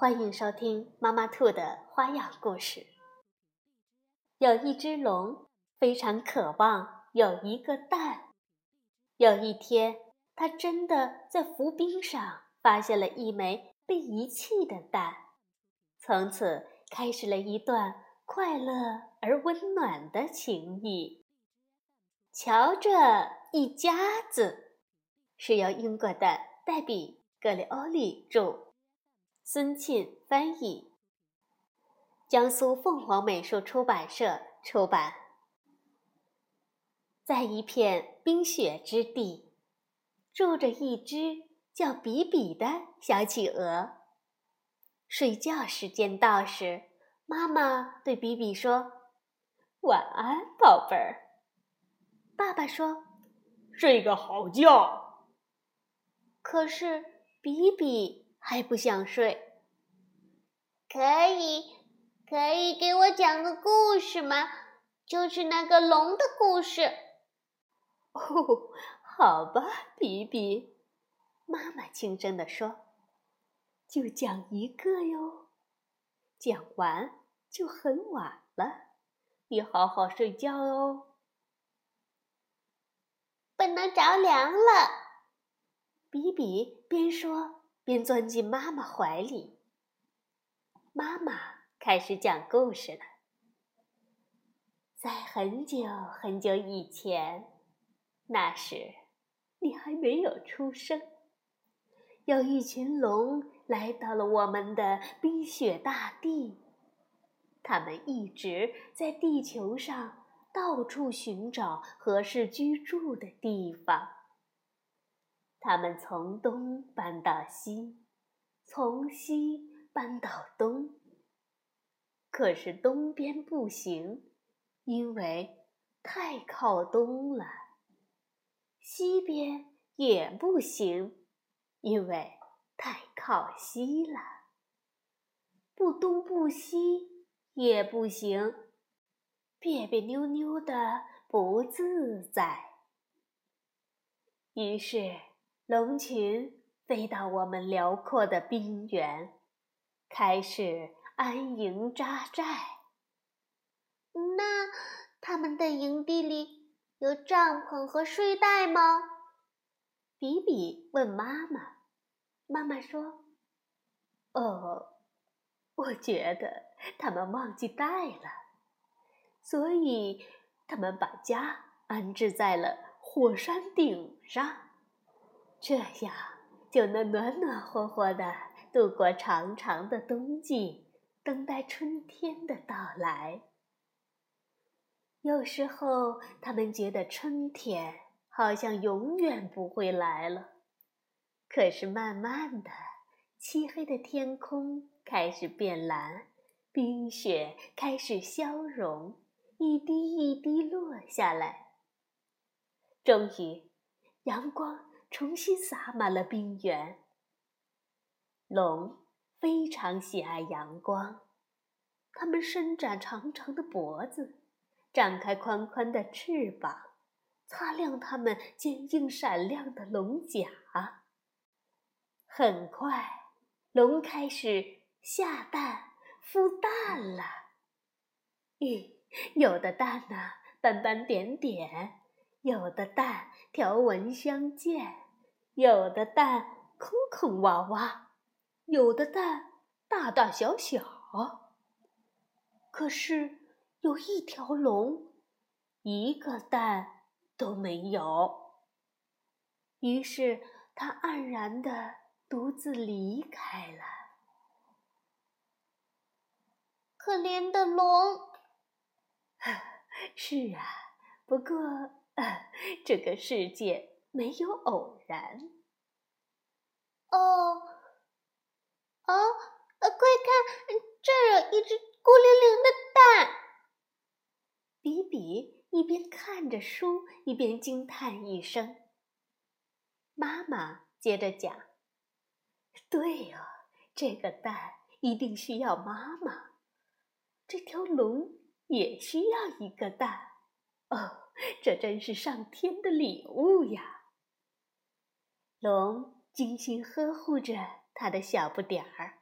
欢迎收听妈妈兔的花样故事。有一只龙非常渴望有一个蛋。有一天，它真的在浮冰上发现了一枚被遗弃的蛋，从此开始了一段快乐而温暖的情谊。瞧，这一家子是由英国的黛比·格里欧里著。孙沁翻译，江苏凤凰美术出版社出版。在一片冰雪之地，住着一只叫比比的小企鹅。睡觉时间到时，妈妈对比比说：“晚安，宝贝儿。”爸爸说：“睡个好觉。”可是比比。还不想睡，可以，可以给我讲个故事吗？就是那个龙的故事。哦，好吧，比比，妈妈轻声地说：“就讲一个哟，讲完就很晚了，你好好睡觉哦。”不能着凉了，比比边说。便钻进妈妈怀里。妈妈开始讲故事了。在很久很久以前，那时你还没有出生，有一群龙来到了我们的冰雪大地。他们一直在地球上到处寻找合适居住的地方。他们从东搬到西，从西搬到东。可是东边不行，因为太靠东了；西边也不行，因为太靠西了。不东不西也不行，别别扭扭的不自在。于是。龙群飞到我们辽阔的冰原，开始安营扎寨。那他们的营地里有帐篷和睡袋吗？比比问妈妈。妈妈说：“哦，我觉得他们忘记带了，所以他们把家安置在了火山顶上。”这样就能暖暖和和的度过长长的冬季，等待春天的到来。有时候，他们觉得春天好像永远不会来了。可是，慢慢的，漆黑的天空开始变蓝，冰雪开始消融，一滴一滴落下来。终于，阳光。重新洒满了冰原。龙非常喜爱阳光，它们伸展长长的脖子，展开宽宽的翅膀，擦亮它们坚硬闪亮的龙甲。很快，龙开始下蛋、孵蛋了。咦，有的蛋呢，斑斑点点。有的蛋条纹相间，有的蛋坑坑洼洼，有的蛋大大小小。可是有一条龙，一个蛋都没有。于是它黯然的独自离开了。可怜的龙。是啊，不过。这个世界没有偶然哦哦快看这儿有一只孤零零的蛋。比比一边看着书一边惊叹一声。妈妈接着讲对哦这个蛋一定需要妈妈这条龙也需要一个蛋。哦这真是上天的礼物呀！”龙精心呵护着他的小不点儿，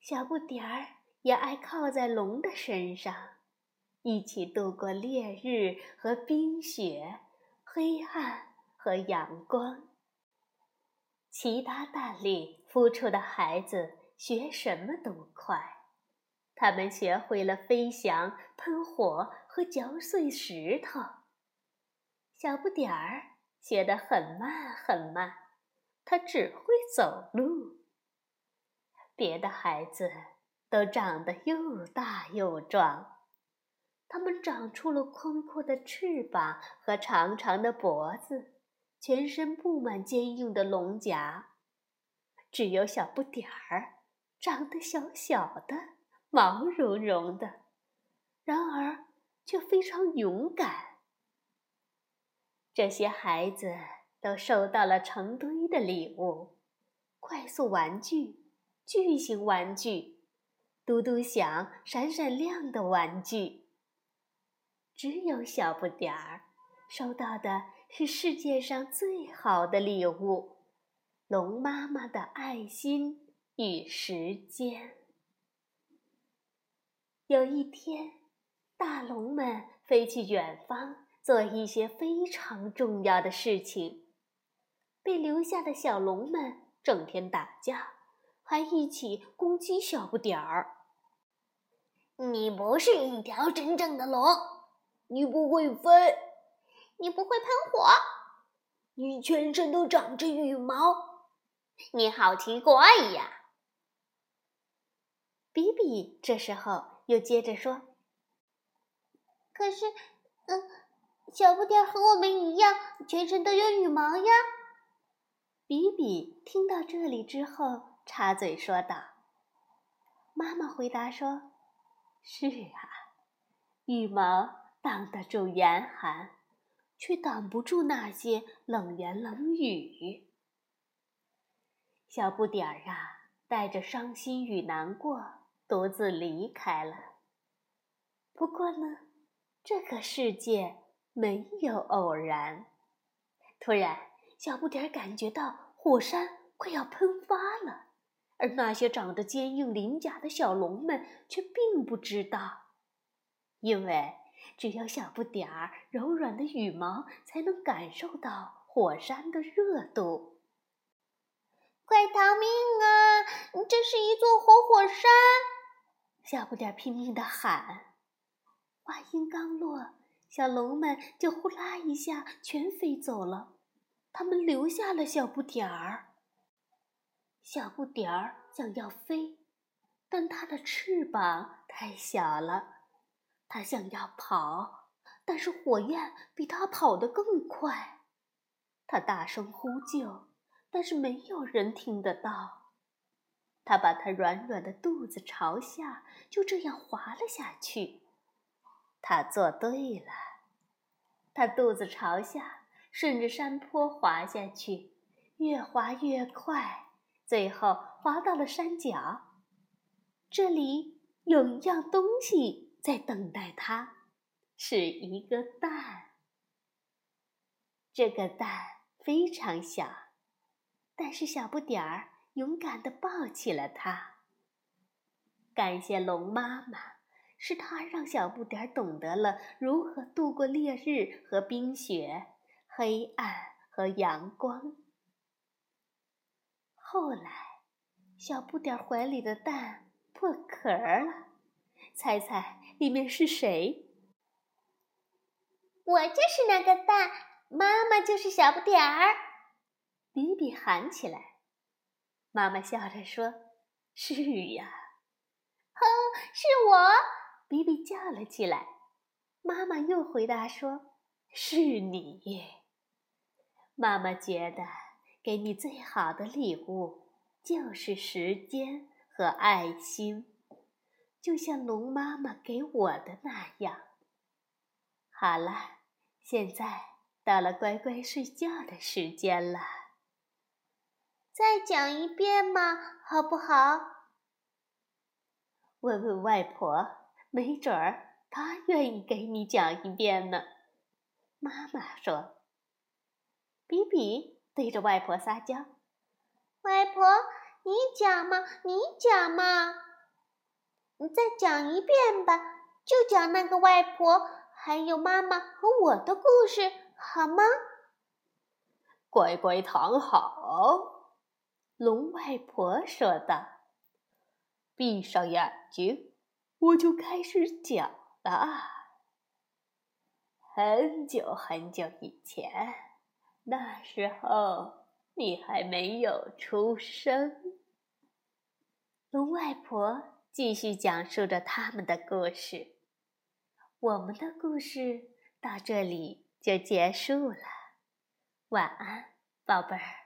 小不点儿也爱靠在龙的身上。一起度过烈日和冰雪，黑暗和阳光。其他蛋里孵出的孩子学什么都快，他们学会了飞翔、喷火和嚼碎石头。小不点儿学得很慢很慢，他只会走路。别的孩子都长得又大又壮。它们长出了宽阔的翅膀和长长的脖子，全身布满坚硬的龙甲。只有小不点儿长得小小的、毛茸茸的，然而却非常勇敢。这些孩子都收到了成堆的礼物：快速玩具、巨型玩具、嘟嘟响、闪闪亮的玩具。只有小不点儿收到的是世界上最好的礼物——龙妈妈的爱心与时间。有一天，大龙们飞去远方做一些非常重要的事情，被留下的小龙们整天打架，还一起攻击小不点儿。你不是一条真正的龙。你不会飞，你不会喷火，你全身都长着羽毛，你好奇怪呀！比比这时候又接着说：“可是，嗯，小不点和我们一样，全身都有羽毛呀。”比比听到这里之后，插嘴说道：“妈妈回答说，是啊，羽毛。”挡得住严寒，却挡不住那些冷言冷语。小不点儿啊，带着伤心与难过，独自离开了。不过呢，这个世界没有偶然。突然，小不点感觉到火山快要喷发了，而那些长着坚硬鳞甲的小龙们却并不知道，因为。只有小不点儿柔软的羽毛才能感受到火山的热度。快逃命啊！这是一座活火山！小不点儿拼命地喊。话音刚落，小龙们就呼啦一下全飞走了，他们留下了小不点儿。小不点儿想要飞，但它的翅膀太小了。它想要跑，但是火焰比它跑得更快。它大声呼救，但是没有人听得到。他把他软软的肚子朝下，就这样滑了下去。他做对了，他肚子朝下，顺着山坡滑下去，越滑越快，最后滑到了山脚。这里有一样东西。在等待他，是一个蛋。这个蛋非常小，但是小不点儿勇敢地抱起了它。感谢龙妈妈，是它让小不点儿懂得了如何度过烈日和冰雪、黑暗和阳光。后来，小不点儿怀里的蛋破壳了。猜猜里面是谁？我就是那个蛋，妈妈就是小不点儿。比比喊起来。妈妈笑着说：“是呀。”“哼，是我！”比比叫了起来。妈妈又回答说：“是你。”妈妈觉得给你最好的礼物就是时间和爱心。就像龙妈妈给我的那样。好了，现在到了乖乖睡觉的时间了。再讲一遍嘛，好不好？问问外婆，没准儿她愿意给你讲一遍呢。妈妈说：“比比对着外婆撒娇，外婆，你讲嘛，你讲嘛，你再讲一遍吧，就讲那个外婆还有妈妈和我的故事，好吗？”乖乖躺好，龙外婆说道：“闭上眼睛，我就开始讲了。”很久很久以前，那时候你还没有出生。龙外婆继续讲述着他们的故事，我们的故事到这里就结束了。晚安，宝贝儿。